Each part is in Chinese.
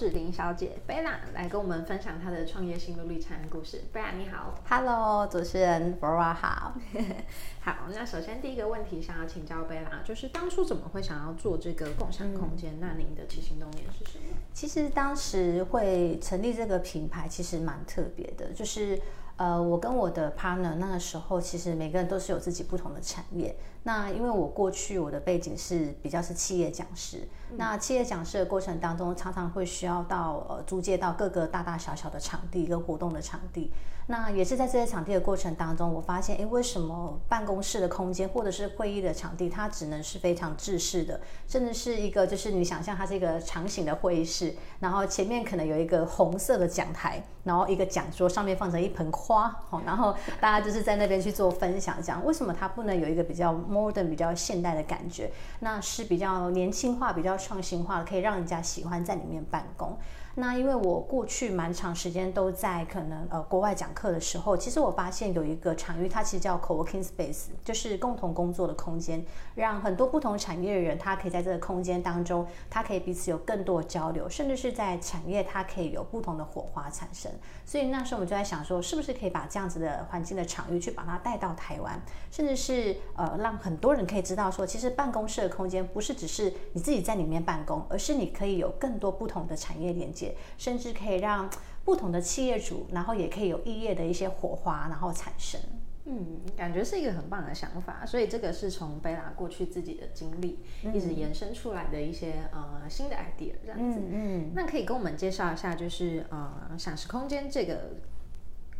罗芷玲小姐贝拉来跟我们分享她的创业心路历程故事。贝拉你好，Hello，主持人 Flora 好。好，那首先第一个问题想要请教贝拉，就是当初怎么会想要做这个共享空间？嗯、那您的起心动念是什么？其实当时会成立这个品牌，其实蛮特别的，就是呃，我跟我的 partner 那个时候，其实每个人都是有自己不同的产业。那因为我过去我的背景是比较是企业讲师，嗯、那企业讲师的过程当中，常常会需要到呃租借到各个大大小小的场地跟活动的场地。那也是在这些场地的过程当中，我发现，诶，为什么办公室的空间或者是会议的场地，它只能是非常制式的，甚至是一个就是你想象它是一个长形的会议室，然后前面可能有一个红色的讲台，然后一个讲桌上面放着一盆花，然后大家就是在那边去做分享，这样为什么它不能有一个比较 modern、比较现代的感觉？那是比较年轻化、比较创新化，可以让人家喜欢在里面办公。那因为我过去蛮长时间都在可能呃国外讲课的时候，其实我发现有一个场域，它其实叫 co-working space，就是共同工作的空间，让很多不同产业的人，他可以在这个空间当中，他可以彼此有更多的交流，甚至是在产业，它可以有不同的火花产生。所以那时候我们就在想说，是不是可以把这样子的环境的场域去把它带到台湾，甚至是呃让很多人可以知道说，其实办公室的空间不是只是你自己在里面办公，而是你可以有更多不同的产业连接。甚至可以让不同的企业主，然后也可以有异业的一些火花，然后产生。嗯，感觉是一个很棒的想法。所以这个是从贝拉过去自己的经历，嗯、一直延伸出来的一些呃新的 idea 这样子。嗯，嗯，那可以跟我们介绍一下，就是呃享食空间这个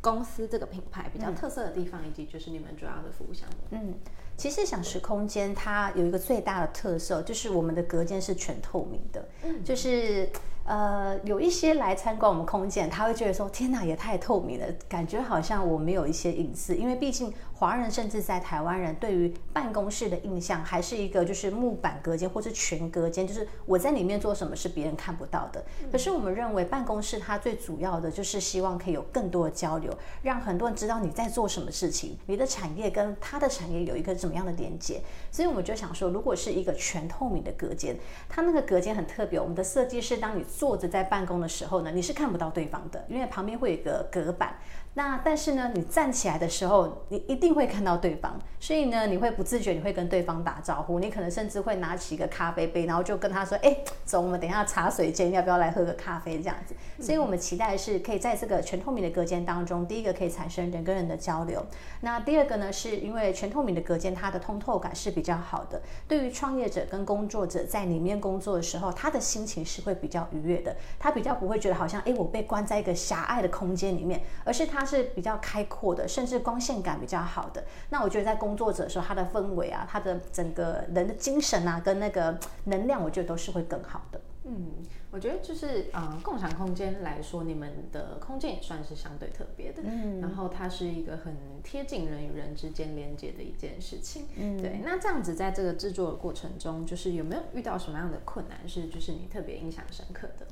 公司这个品牌比较特色的地方，嗯、以及就是你们主要的服务项目。嗯，其实享食空间它有一个最大的特色，就是我们的隔间是全透明的，嗯、就是。呃，有一些来参观我们空间，他会觉得说：“天哪，也太透明了，感觉好像我没有一些隐私。”因为毕竟华人甚至在台湾人对于办公室的印象还是一个就是木板隔间或是全隔间，就是我在里面做什么是别人看不到的。可是我们认为办公室它最主要的就是希望可以有更多的交流，让很多人知道你在做什么事情，你的产业跟他的产业有一个怎么样的连接。所以我们就想说，如果是一个全透明的隔间，它那个隔间很特别。我们的设计是当你坐着在办公的时候呢，你是看不到对方的，因为旁边会有一个隔板。那但是呢，你站起来的时候，你一定会看到对方，所以呢，你会不自觉你会跟对方打招呼，你可能甚至会拿起一个咖啡杯，然后就跟他说：“哎，走，我们等一下茶水间，要不要来喝个咖啡？”这样子。所以我们期待是可以在这个全透明的隔间当中，第一个可以产生人跟人的交流。那第二个呢，是因为全透明的隔间，它的通透感是比较好的，对于创业者跟工作者在里面工作的时候，他的心情是会比较愉悦的，他比较不会觉得好像哎，我被关在一个狭隘的空间里面，而是他。是比较开阔的，甚至光线感比较好的。那我觉得在工作者的时候，他的氛围啊，他的整个人的精神啊，跟那个能量，我觉得都是会更好的。嗯，我觉得就是呃，共享空间来说，你们的空间也算是相对特别的。嗯，然后它是一个很贴近人与人之间连接的一件事情。嗯，对。那这样子在这个制作的过程中，就是有没有遇到什么样的困难，是就是你特别印象深刻的？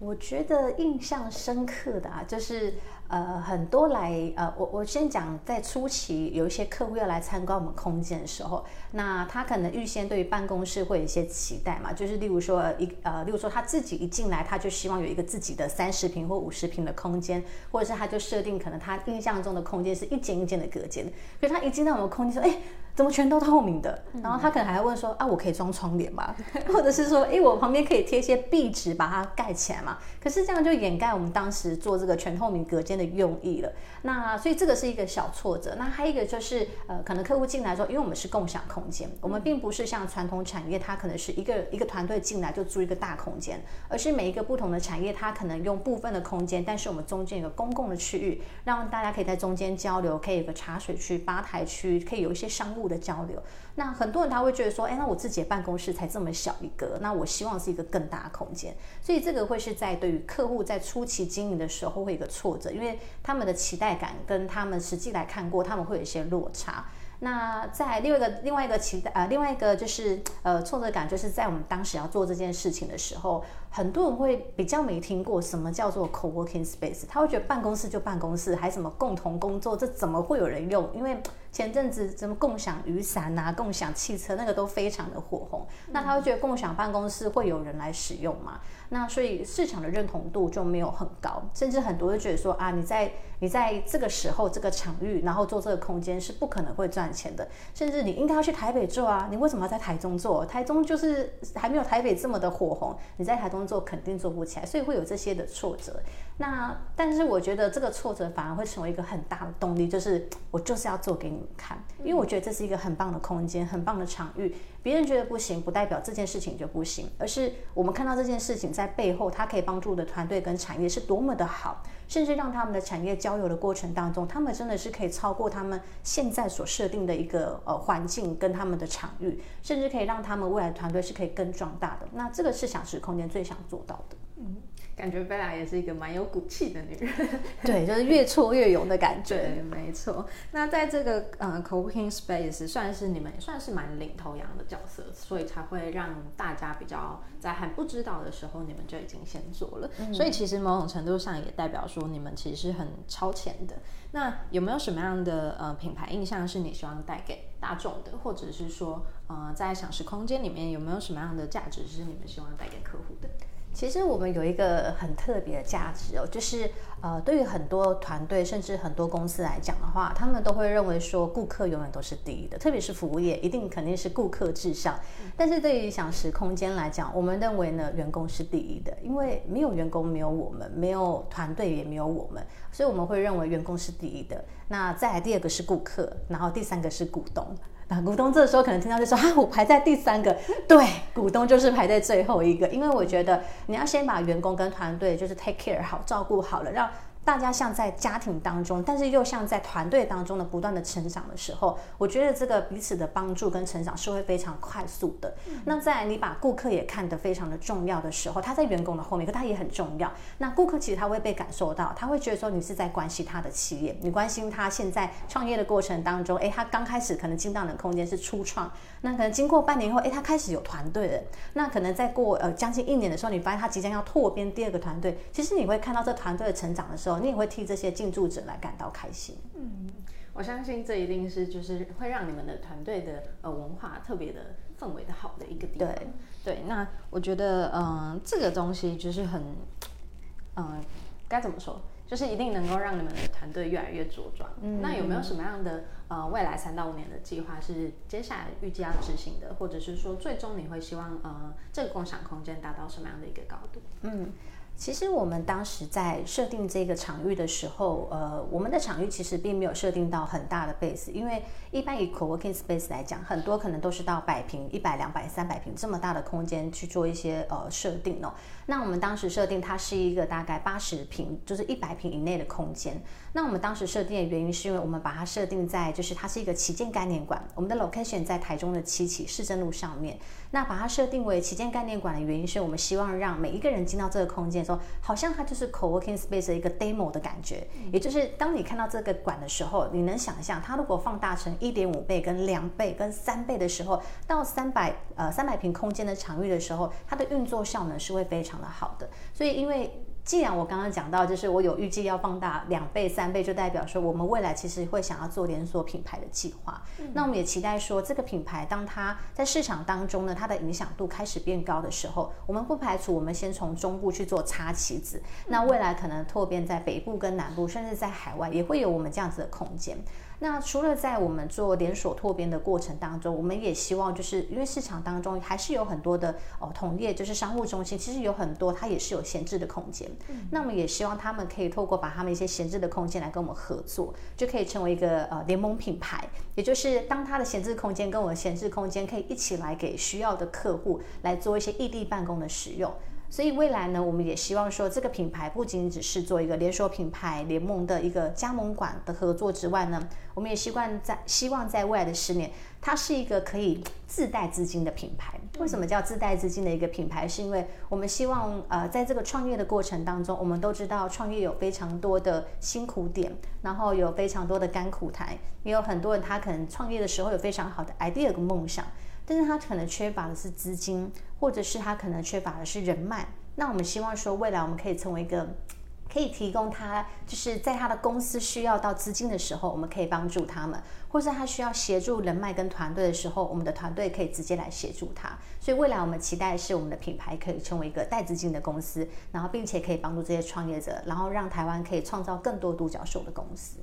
我觉得印象深刻的啊，就是呃很多来呃我我先讲，在初期有一些客户要来参观我们空间的时候，那他可能预先对于办公室会有一些期待嘛，就是例如说一呃例如说他自己一进来，他就希望有一个自己的三十平或五十平的空间，或者是他就设定可能他印象中的空间是一间一间的隔间，可是他一进到我们空间说，哎。怎么全都透明的？然后他可能还会问说：“啊，我可以装窗帘吗？或者是说，哎，我旁边可以贴一些壁纸把它盖起来嘛？”可是这样就掩盖我们当时做这个全透明隔间的用意了。那所以这个是一个小挫折。那还有一个就是，呃，可能客户进来说，因为我们是共享空间，我们并不是像传统产业，它可能是一个一个团队进来就租一个大空间，而是每一个不同的产业，它可能用部分的空间，但是我们中间有个公共的区域，让大家可以在中间交流，可以有个茶水区、吧台区，可以有一些商务的交流，那很多人他会觉得说，哎，那我自己的办公室才这么小一个，那我希望是一个更大的空间，所以这个会是在对于客户在初期经营的时候会有一个挫折，因为他们的期待感跟他们实际来看过，他们会有一些落差。那在另外一个另外一个期待呃，另外一个就是呃挫折感，就是在我们当时要做这件事情的时候，很多人会比较没听过什么叫做 co-working space，他会觉得办公室就办公室，还什么共同工作，这怎么会有人用？因为前阵子什么共享雨伞啊、共享汽车，那个都非常的火红，那他会觉得共享办公室会有人来使用吗？那所以市场的认同度就没有很高，甚至很多人觉得说啊，你在你在这个时候这个场域，然后做这个空间是不可能会赚钱的，甚至你应该要去台北做啊，你为什么要在台中做？台中就是还没有台北这么的火红，你在台中工作肯定做不起来，所以会有这些的挫折。那但是我觉得这个挫折反而会成为一个很大的动力，就是我就是要做给你们看，因为我觉得这是一个很棒的空间，很棒的场域。别人觉得不行，不代表这件事情就不行，而是我们看到这件事情在背后，它可以帮助的团队跟产业是多么的好，甚至让他们的产业交流的过程当中，他们真的是可以超过他们现在所设定的一个呃环境跟他们的场域，甚至可以让他们未来团队是可以更壮大的。那这个是想时空间最想做到的。嗯。感觉贝拉也是一个蛮有骨气的女人，对，就是越挫越勇的感觉。对，没错。那在这个呃 co-working space 算是你们也算是蛮领头羊的角色，所以才会让大家比较在还不知道的时候，你们就已经先做了。嗯、所以其实某种程度上也代表说你们其实是很超前的。那有没有什么样的呃品牌印象是你希望带给大众的，或者是说呃在享食空间里面有没有什么样的价值是你们希望带给客户的？其实我们有一个很特别的价值哦，就是呃，对于很多团队甚至很多公司来讲的话，他们都会认为说顾客永远都是第一的，特别是服务业，一定肯定是顾客至上。但是对于享食空间来讲，我们认为呢，员工是第一的，因为没有员工，没有我们，没有团队，也没有我们，所以我们会认为员工是第一的。那再来第二个是顾客，然后第三个是股东。啊，股东这时候可能听到就说啊，我排在第三个，对，股东就是排在最后一个，因为我觉得你要先把员工跟团队就是 take care 好，照顾好了，让。大家像在家庭当中，但是又像在团队当中的不断的成长的时候，我觉得这个彼此的帮助跟成长是会非常快速的。嗯、那在你把顾客也看得非常的重要的时候，他在员工的后面，可他也很重要。那顾客其实他会被感受到，他会觉得说你是在关心他的企业，你关心他现在创业的过程当中，诶，他刚开始可能进到的空间是初创，那可能经过半年后，诶，他开始有团队了。那可能再过呃将近一年的时候，你发现他即将要拓编第二个团队，其实你会看到这团队的成长的时候。你也会替这些进驻者来感到开心。嗯，我相信这一定是就是会让你们的团队的呃文化特别的氛围的好的一个地方。对对，那我觉得嗯、呃，这个东西就是很嗯、呃，该怎么说，就是一定能够让你们的团队越来越茁壮。嗯，那有没有什么样的呃未来三到五年的计划是接下来预计要执行的，或者是说最终你会希望呃这个共享空间达到什么样的一个高度？嗯。其实我们当时在设定这个场域的时候，呃，我们的场域其实并没有设定到很大的 base，因为一般以 co-working space 来讲，很多可能都是到百平、一百、两百、三百平这么大的空间去做一些呃设定哦。那我们当时设定它是一个大概八十平，就是一百平以内的空间。那我们当时设定的原因是因为我们把它设定在就是它是一个旗舰概念馆，我们的 location 在台中的七期市政路上面。那把它设定为旗舰概念馆的原因是我们希望让每一个人进到这个空间的时候，好像它就是 co-working space 的一个 demo 的感觉。也就是当你看到这个馆的时候，你能想象它如果放大成一点五倍、跟两倍、跟三倍的时候，到三百呃三百平空间的场域的时候，它的运作效能是会非常的好的。所以因为既然我刚刚讲到，就是我有预计要放大两倍、三倍，就代表说我们未来其实会想要做连锁品牌的计划。嗯、那我们也期待说，这个品牌当它在市场当中呢，它的影响度开始变高的时候，我们不排除我们先从中部去做插旗子。嗯、那未来可能拓遍在北部跟南部，甚至在海外也会有我们这样子的空间。那除了在我们做连锁拓边的过程当中，我们也希望就是因为市场当中还是有很多的哦同业，就是商务中心，其实有很多它也是有闲置的空间。嗯、那我们也希望他们可以透过把他们一些闲置的空间来跟我们合作，就可以成为一个呃联盟品牌。也就是当他的闲置空间跟我的闲置空间可以一起来给需要的客户来做一些异地办公的使用。所以未来呢，我们也希望说，这个品牌不仅只是做一个连锁品牌联盟的一个加盟馆的合作之外呢，我们也希望在希望在未来的十年，它是一个可以自带资金的品牌。为什么叫自带资金的一个品牌？是因为我们希望呃，在这个创业的过程当中，我们都知道创业有非常多的辛苦点，然后有非常多的甘苦台，也有很多人他可能创业的时候有非常好的 idea 跟梦想，但是他可能缺乏的是资金，或者是他可能缺乏的是人脉。那我们希望说，未来我们可以成为一个。可以提供他，就是在他的公司需要到资金的时候，我们可以帮助他们；或者他需要协助人脉跟团队的时候，我们的团队可以直接来协助他。所以未来我们期待是我们的品牌可以成为一个带资金的公司，然后并且可以帮助这些创业者，然后让台湾可以创造更多独角兽的公司。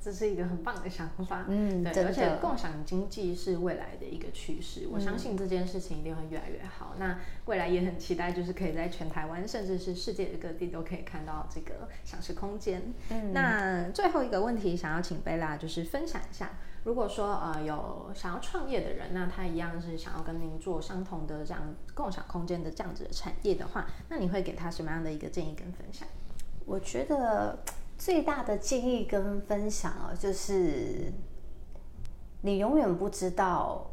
这是一个很棒的想法，嗯，对，而且共享经济是未来的一个趋势，嗯，我相信这件事情一定会越来越好。那未来也很期待，就是可以在全台湾，甚至是世界的各地都可以看到这个享食空间。嗯，那最后一个问题，想要请贝拉就是分享一下，如果说呃有想要创业的人，那他一样是想要跟您做相同的这样共享空间的这样子的产业的话，那你会给他什么样的一个建议跟分享？我觉得。最大的建议跟分享啊，就是你永远不知道，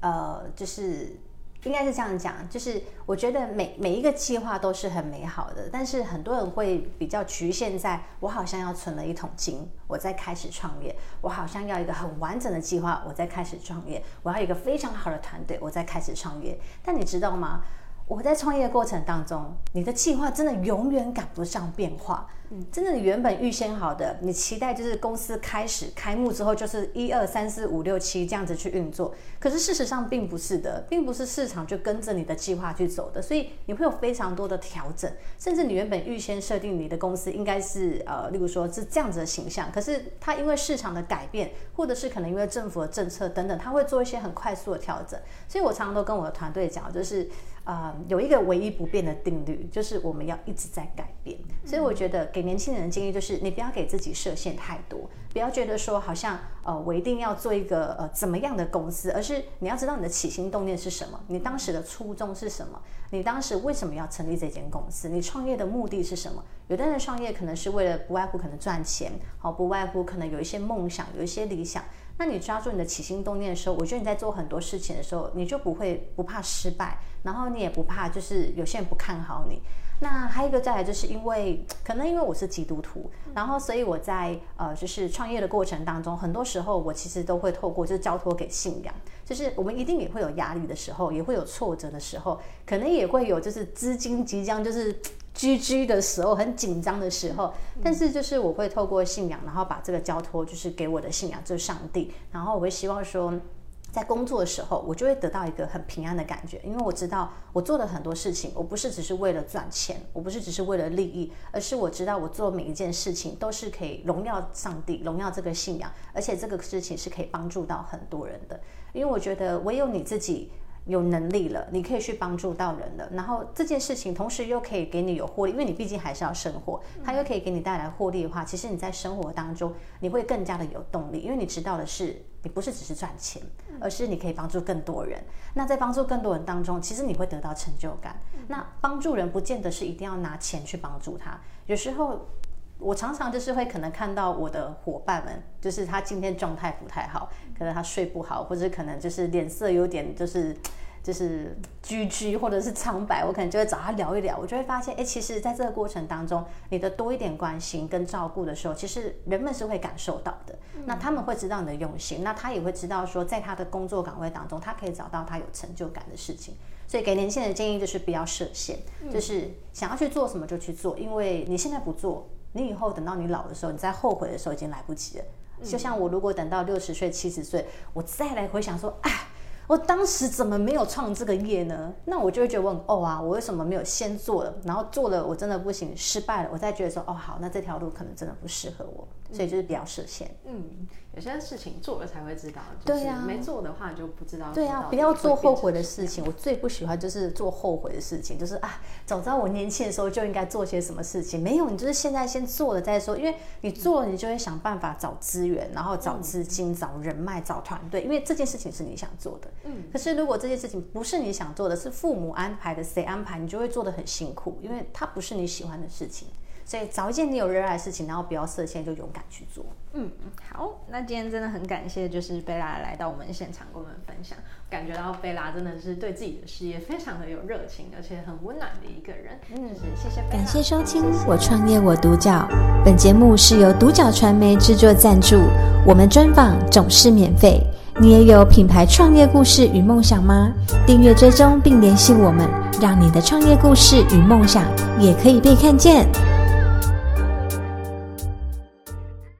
呃，就是应该是这样讲，就是我觉得每每一个计划都是很美好的，但是很多人会比较局限在，我好像要存了一桶金，我再开始创业，我好像要一个很完整的计划，我再开始创业，我要一个非常好的团队，我再开始创业。但你知道吗？我在创业过程当中，你的计划真的永远赶不上变化。嗯，真的，你原本预先好的，你期待就是公司开始开幕之后就是一二三四五六七这样子去运作，可是事实上并不是的，并不是市场就跟着你的计划去走的，所以你会有非常多的调整，甚至你原本预先设定你的公司应该是呃，例如说是这样子的形象，可是它因为市场的改变，或者是可能因为政府的政策等等，它会做一些很快速的调整，所以我常常都跟我的团队讲，就是。啊、呃，有一个唯一不变的定律，就是我们要一直在改变。所以我觉得给年轻人的建议就是，你不要给自己设限太多，不要觉得说好像呃我一定要做一个呃怎么样的公司，而是你要知道你的起心动念是什么，你当时的初衷是什么，你当时为什么要成立这间公司，你创业的目的是什么？有的人创业可能是为了不外乎可能赚钱，好，不外乎可能有一些梦想，有一些理想。那你抓住你的起心动念的时候，我觉得你在做很多事情的时候，你就不会不怕失败，然后你也不怕就是有些人不看好你。那还有一个再来，就是因为可能因为我是基督徒，然后所以我在呃就是创业的过程当中，很多时候我其实都会透过就是交托给信仰，就是我们一定也会有压力的时候，也会有挫折的时候，可能也会有就是资金即将就是。居居的时候很紧张的时候，但是就是我会透过信仰，然后把这个交托就是给我的信仰，就是上帝。然后我会希望说，在工作的时候，我就会得到一个很平安的感觉，因为我知道我做的很多事情，我不是只是为了赚钱，我不是只是为了利益，而是我知道我做每一件事情都是可以荣耀上帝、荣耀这个信仰，而且这个事情是可以帮助到很多人的。因为我觉得唯有你自己。有能力了，你可以去帮助到人了，然后这件事情同时又可以给你有获利，因为你毕竟还是要生活，它又可以给你带来获利的话，其实你在生活当中你会更加的有动力，因为你知道的是，你不是只是赚钱，而是你可以帮助更多人。那在帮助更多人当中，其实你会得到成就感。那帮助人不见得是一定要拿钱去帮助他，有时候我常常就是会可能看到我的伙伴们，就是他今天状态不太好。可能他睡不好，或者可能就是脸色有点就是 就是居居，或者是苍白，我可能就会找他聊一聊。我就会发现，哎，其实在这个过程当中，你的多一点关心跟照顾的时候，其实人们是会感受到的。那他们会知道你的用心，那他也会知道说，在他的工作岗位当中，他可以找到他有成就感的事情。所以给年轻人的建议就是不要设限，就是想要去做什么就去做，因为你现在不做，你以后等到你老的时候，你再后悔的时候已经来不及了。就像我如果等到六十岁、七十岁，我再来回想说，哎，我当时怎么没有创这个业呢？那我就会觉得我很哦啊，我为什么没有先做了？然后做了我真的不行，失败了，我再觉得说，哦好，那这条路可能真的不适合我，所以就是比较设限。嗯。有些事情做了才会知道，对呀，没做的话就不知道。对呀，不要做后悔的事情。我最不喜欢就是做后悔的事情，就是啊，早知道我年轻的时候就应该做些什么事情。没有，你就是现在先做了再说，因为你做了，你就会想办法找资源，然后找资金、找人脉、找团队，因为这件事情是你想做的。嗯。可是如果这件事情不是你想做的，是父母安排的，谁安排，你就会做的很辛苦，因为它不是你喜欢的事情。所以找一件你有热爱的事情，然后不要设限，就勇敢去做。嗯，好，那今天真的很感谢，就是贝拉来到我们现场跟我们分享，感觉到贝拉真的是对自己的事业非常的有热情，而且很温暖的一个人。嗯，谢谢。感谢收听《我创业我独角》，本节目是由独角传媒制作赞助，我们专访总是免费。你也有品牌创业故事与梦想吗？订阅追踪并联系我们，让你的创业故事与梦想也可以被看见。